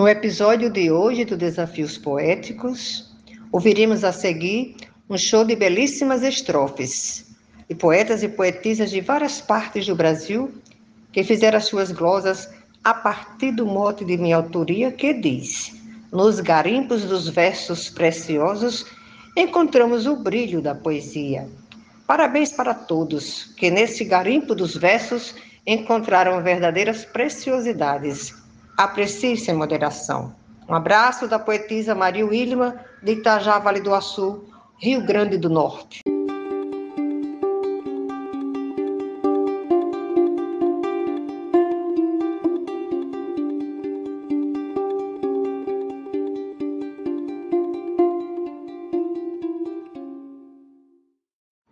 No episódio de hoje do Desafios Poéticos, ouviremos a seguir um show de belíssimas estrofes de poetas e poetisas de várias partes do Brasil que fizeram as suas glosas a partir do mote de minha autoria que diz: Nos garimpos dos versos preciosos encontramos o brilho da poesia. Parabéns para todos que nesse garimpo dos versos encontraram verdadeiras preciosidades. Aprecie sem moderação. Um abraço da poetisa Maria Wilma, de Itajá, Vale do Açu, Rio Grande do Norte.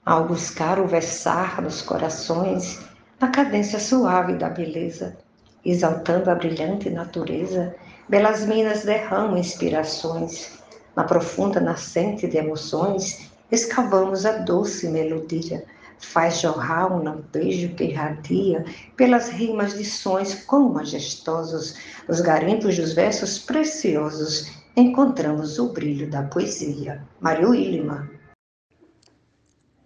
ao buscar o versar nos corações, na cadência suave da beleza, exaltando a brilhante natureza, belas minas derramam inspirações, na profunda nascente de emoções, escavamos a doce melodia, faz jorrar um lampejo que irradia pelas rimas de sons quão majestosos, nos garimpos dos versos preciosos, encontramos o brilho da poesia. Mário Ilima.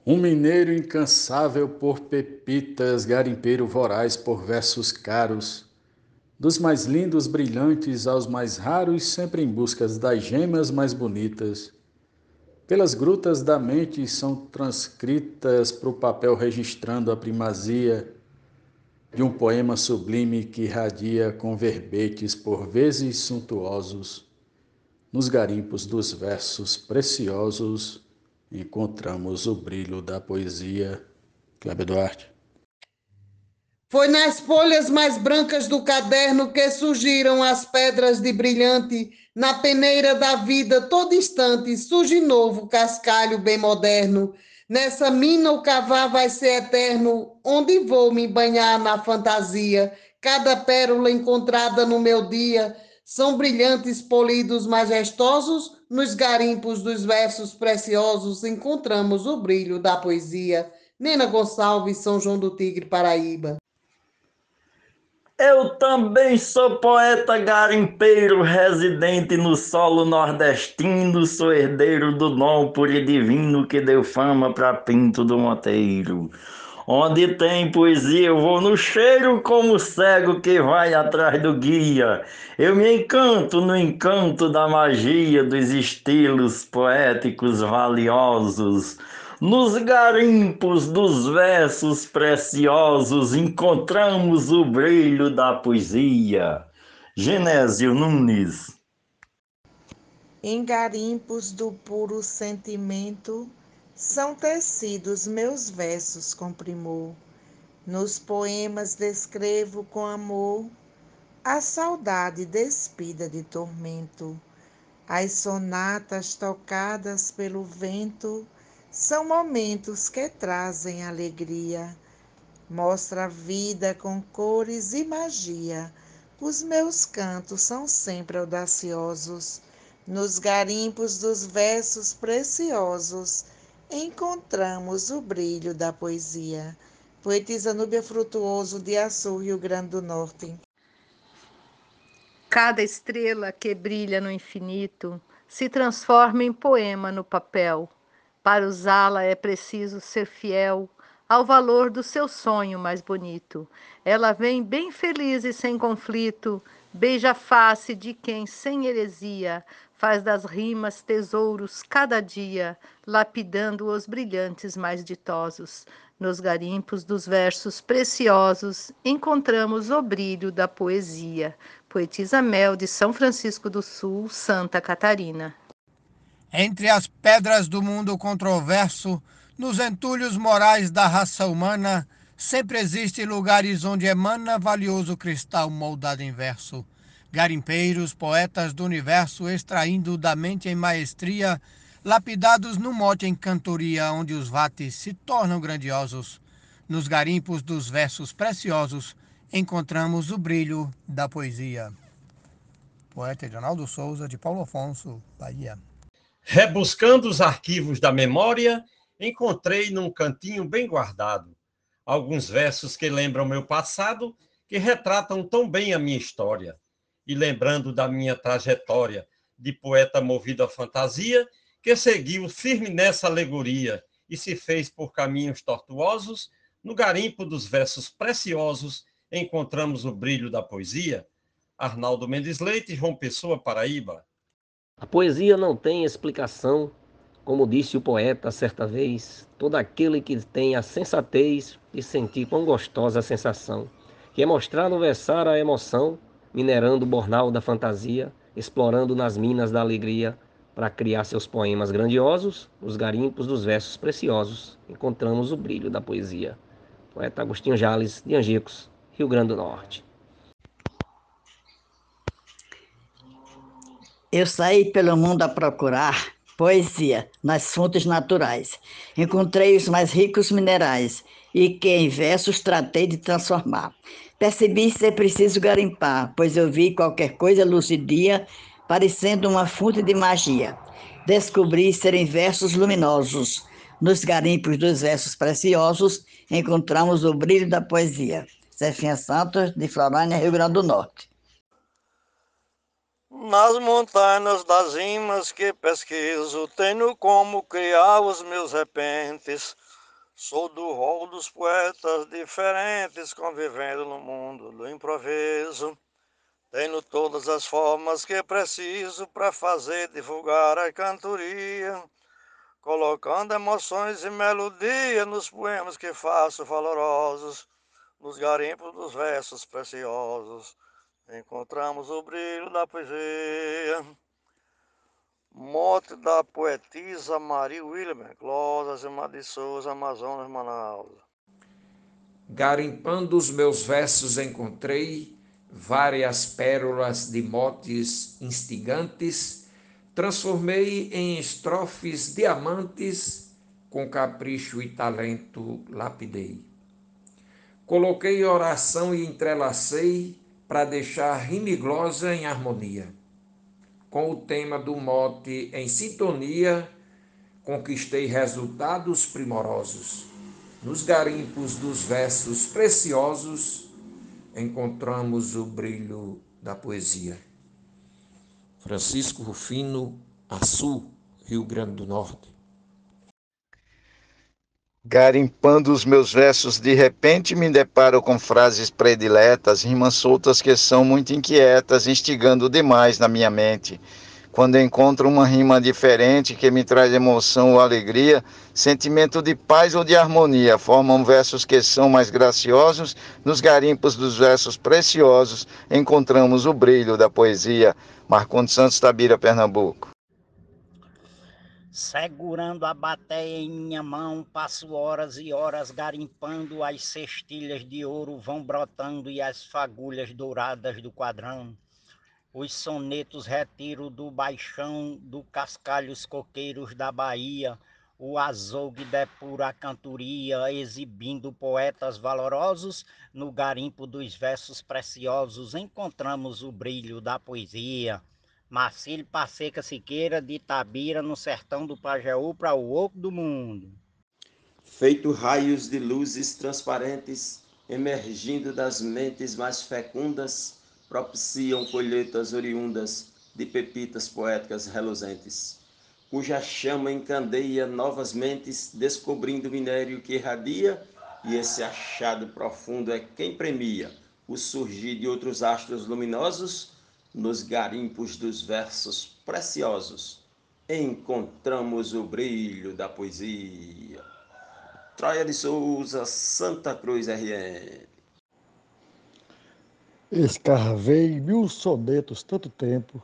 Um mineiro incansável por pepitas, garimpeiro voraz por versos caros, dos mais lindos brilhantes aos mais raros, sempre em busca das gemas mais bonitas. Pelas grutas da mente são transcritas para o papel registrando a primazia de um poema sublime que irradia com verbetes por vezes suntuosos, nos garimpos dos versos preciosos encontramos o brilho da poesia. Cláudio Duarte. Foi nas folhas mais brancas do caderno que surgiram as pedras de brilhante. Na peneira da vida, todo instante, surge novo cascalho bem moderno. Nessa mina o cavar vai ser eterno, onde vou me banhar na fantasia. Cada pérola encontrada no meu dia são brilhantes polidos majestosos, nos garimpos dos versos preciosos encontramos o brilho da poesia. Nena Gonçalves, São João do Tigre, Paraíba. Eu também sou poeta garimpeiro, residente no solo nordestino, sou herdeiro do dom puro divino que deu fama para Pinto do Monteiro. Onde tem poesia, eu vou no cheiro como cego que vai atrás do guia. Eu me encanto no encanto da magia dos estilos poéticos valiosos. Nos garimpos dos versos preciosos encontramos o brilho da poesia. Genésio Nunes. Em garimpos do puro sentimento, são tecidos meus versos com primor. Nos poemas descrevo com amor a saudade despida de tormento. As sonatas tocadas pelo vento são momentos que trazem alegria. Mostra a vida com cores e magia. Os meus cantos são sempre audaciosos. Nos garimpos dos versos preciosos encontramos o brilho da poesia. Poetisa Núbia Frutuoso, de Açu, Rio Grande do Norte. Cada estrela que brilha no infinito se transforma em poema no papel. Para usá-la é preciso ser fiel ao valor do seu sonho mais bonito. Ela vem bem feliz e sem conflito, beija a face de quem, sem heresia, faz das rimas tesouros cada dia, lapidando os brilhantes mais ditosos. Nos garimpos dos versos preciosos encontramos o brilho da poesia. Poetisa Mel de São Francisco do Sul, Santa Catarina. Entre as pedras do mundo controverso, nos entulhos morais da raça humana, sempre existe lugares onde emana valioso cristal moldado em verso garimpeiros, poetas do universo extraindo da mente em maestria, lapidados no mote em cantoria, onde os vates se tornam grandiosos. Nos garimpos dos versos preciosos encontramos o brilho da poesia. Poeta Edinaldo Souza, de Paulo Afonso, Bahia. Rebuscando os arquivos da memória, encontrei num cantinho bem guardado alguns versos que lembram meu passado, que retratam tão bem a minha história. e lembrando da minha trajetória de poeta movido à fantasia, que seguiu firme nessa alegoria e se fez por caminhos tortuosos, no garimpo dos versos preciosos encontramos o brilho da poesia. Arnaldo Mendes Leite, João Pessoa, Paraíba. A poesia não tem explicação, como disse o poeta certa vez, todo aquele que tem a sensatez de sentir quão gostosa a sensação, que é mostrar no versar a emoção, minerando o bornal da fantasia, explorando nas minas da alegria, para criar seus poemas grandiosos, nos garimpos dos versos preciosos, encontramos o brilho da poesia. Poeta Agostinho Jales, de Angicos, Rio Grande do Norte. Eu saí pelo mundo a procurar poesia nas fontes naturais. Encontrei os mais ricos minerais e que em versos tratei de transformar. Percebi ser preciso garimpar, pois eu vi qualquer coisa lucidia, parecendo uma fonte de magia. Descobri serem versos luminosos. Nos garimpos dos versos preciosos encontramos o brilho da poesia. Zefinha Santos, de Florânia, Rio Grande do Norte. Nas montanhas das rimas que pesquiso, tenho como criar os meus repentes. Sou do rol dos poetas diferentes, convivendo no mundo do improviso. Tenho todas as formas que preciso para fazer divulgar a cantoria, colocando emoções e melodia nos poemas que faço valorosos nos garimpos dos versos preciosos, encontramos o brilho da poesia. Mote da poetisa Maria William, Closas e de Souza, Amazonas, Manaus. Garimpando os meus versos encontrei várias pérolas de motes instigantes, transformei em estrofes diamantes, com capricho e talento lapidei. Coloquei oração e entrelacei para deixar rimiglosa em harmonia. Com o tema do mote em sintonia, conquistei resultados primorosos. Nos garimpos dos versos preciosos, encontramos o brilho da poesia. Francisco Rufino, Açu, Rio Grande do Norte. Garimpando os meus versos, de repente me deparo com frases prediletas, rimas soltas que são muito inquietas, instigando demais na minha mente. Quando encontro uma rima diferente que me traz emoção ou alegria, sentimento de paz ou de harmonia, formam versos que são mais graciosos. Nos garimpos dos versos preciosos, encontramos o brilho da poesia. Marcondes Santos Tabira, Pernambuco. Segurando a bateia em minha mão, passo horas e horas garimpando, as cestilhas de ouro vão brotando e as fagulhas douradas do quadrão. Os sonetos retiro do baixão, do cascalhos coqueiros da Bahia, o azougue depura a cantoria, exibindo poetas valorosos, no garimpo dos versos preciosos encontramos o brilho da poesia. Marcílio Passeca Siqueira, de Itabira, no sertão do Pajeú, para o oco do mundo. Feito raios de luzes transparentes, emergindo das mentes mais fecundas, propiciam colheitas oriundas de pepitas poéticas reluzentes, cuja chama encandeia novas mentes, descobrindo o minério que irradia, e esse achado profundo é quem premia o surgir de outros astros luminosos nos garimpos dos versos preciosos, encontramos o brilho da poesia. Troia de Souza, Santa Cruz RN. Escarvei mil sonetos tanto tempo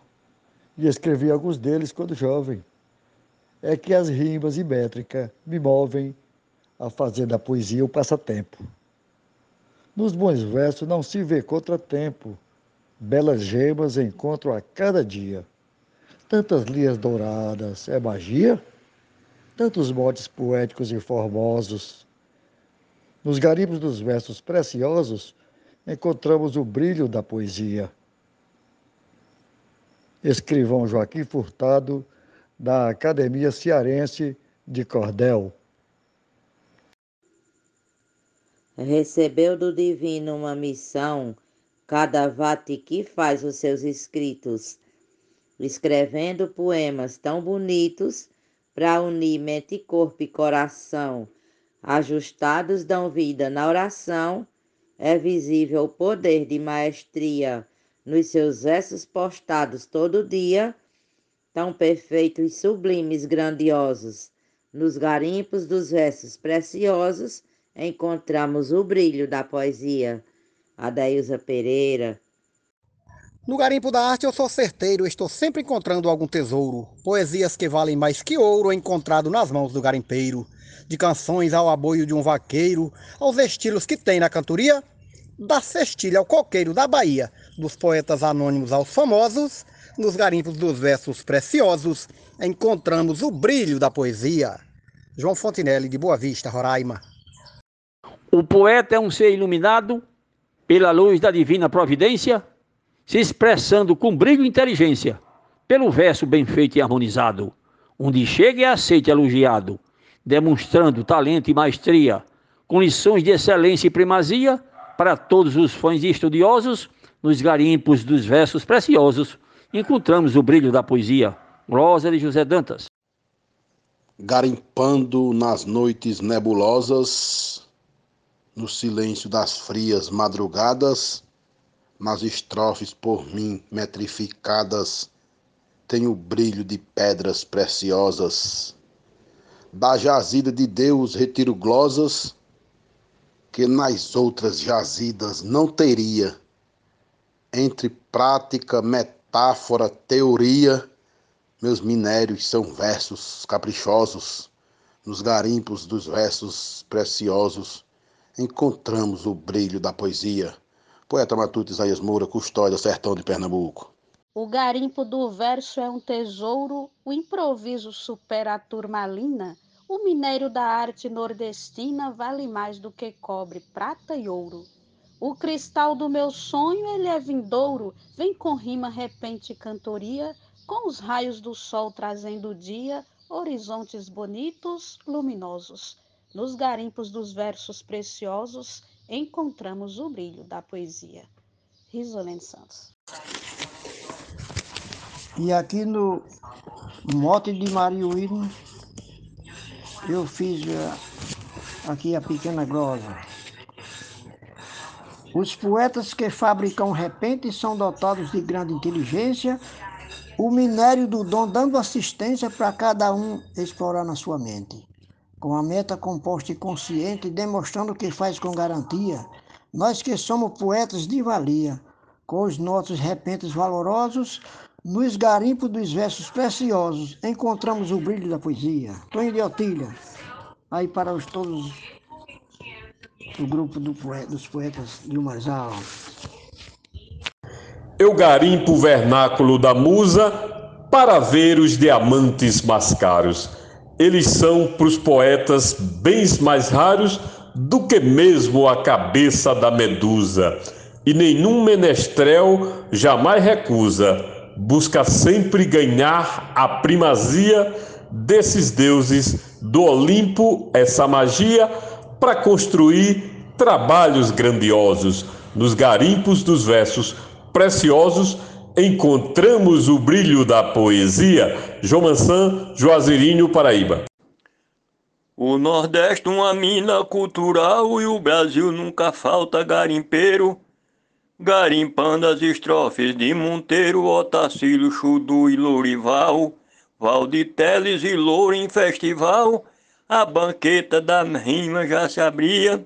e escrevi alguns deles quando jovem. É que as rimas e métrica me movem a fazer da poesia o passatempo. Nos bons versos não se vê contratempo Belas gemas encontro a cada dia. Tantas linhas douradas, é magia? Tantos motes poéticos e formosos. Nos garimpos dos versos preciosos, encontramos o brilho da poesia. Escrivão Joaquim Furtado, da Academia Cearense de Cordel. Recebeu do divino uma missão cada vate que faz os seus escritos, escrevendo poemas tão bonitos para unir mente, corpo e coração, ajustados dão vida na oração, é visível o poder de maestria nos seus versos postados todo dia, tão perfeitos, sublimes, grandiosos. Nos garimpos dos versos preciosos encontramos o brilho da poesia. Adailza Pereira. No garimpo da arte eu sou certeiro, estou sempre encontrando algum tesouro. Poesias que valem mais que ouro encontrado nas mãos do garimpeiro. De canções ao aboio de um vaqueiro, aos estilos que tem na cantoria, da cestilha ao coqueiro da Bahia, dos poetas anônimos aos famosos, nos garimpos dos versos preciosos, encontramos o brilho da poesia. João Fontinelli, de Boa Vista, Roraima. O poeta é um ser iluminado pela luz da divina providência, se expressando com brilho e inteligência, pelo verso bem feito e harmonizado, onde chega e aceite elogiado, demonstrando talento e maestria, com lições de excelência e primazia para todos os fãs e estudiosos, nos garimpos dos versos preciosos, encontramos o brilho da poesia. Rosa de José Dantas. Garimpando nas noites nebulosas, no silêncio das frias madrugadas, nas estrofes por mim metrificadas, tem o brilho de pedras preciosas. Da jazida de Deus retiro glosas, que nas outras jazidas não teria. Entre prática, metáfora, teoria, meus minérios são versos caprichosos, nos garimpos dos versos preciosos encontramos o brilho da poesia. Poeta Matuto Isaías Moura, Custódia, Sertão de Pernambuco. O garimpo do verso é um tesouro, o improviso supera a turmalina, o minério da arte nordestina vale mais do que cobre, prata e ouro. O cristal do meu sonho, ele é vindouro, vem com rima, repente e cantoria, com os raios do sol trazendo o dia, horizontes bonitos, luminosos. Nos garimpos dos versos preciosos encontramos o brilho da poesia. Risolene Santos. E aqui no Mote de Mariuíno, eu fiz a, aqui a pequena glosa. Os poetas que fabricam repente são dotados de grande inteligência, o minério do dom dando assistência para cada um explorar na sua mente com a meta composta e consciente, demonstrando que faz com garantia, nós que somos poetas de valia, com os nossos repentes valorosos, nos garimpos dos versos preciosos, encontramos o brilho da poesia. Tonho de Otília, aí para os todos o grupo do poeta, dos poetas de Umarzal. Eu garimpo o vernáculo da musa para ver os diamantes mais caros eles são para os poetas bens mais raros do que mesmo a cabeça da medusa. E nenhum menestrel jamais recusa, busca sempre ganhar a primazia desses deuses do Olimpo, essa magia, para construir trabalhos grandiosos. Nos garimpos dos versos preciosos encontramos o brilho da poesia. João Mansan, Juazeirinho, Paraíba. O Nordeste uma mina cultural e o Brasil nunca falta garimpeiro. Garimpando as estrofes de Monteiro, Otacílio, Chudu e Lourival, Valditeles e Louro em festival, a banqueta da rima já se abria.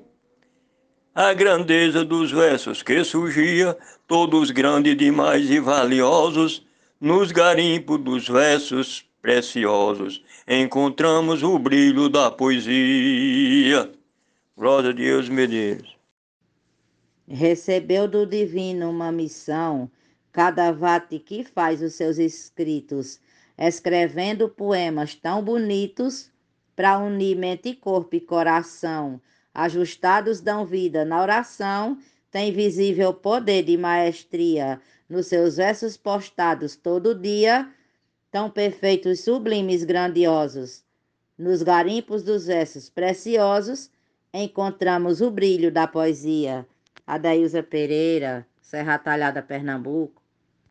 A grandeza dos versos que surgia, todos grandes demais e valiosos, nos garimpos dos versos preciosos, encontramos o brilho da poesia. Glória a Deus, Medeiros. Recebeu do divino uma missão, cada vate que faz os seus escritos, escrevendo poemas tão bonitos para unir mente, corpo e coração ajustados dão vida na oração, tem visível poder de maestria nos seus versos postados todo dia, tão perfeitos, sublimes, grandiosos. Nos garimpos dos versos preciosos, encontramos o brilho da poesia. Adailza Pereira, Serra Talhada, Pernambuco,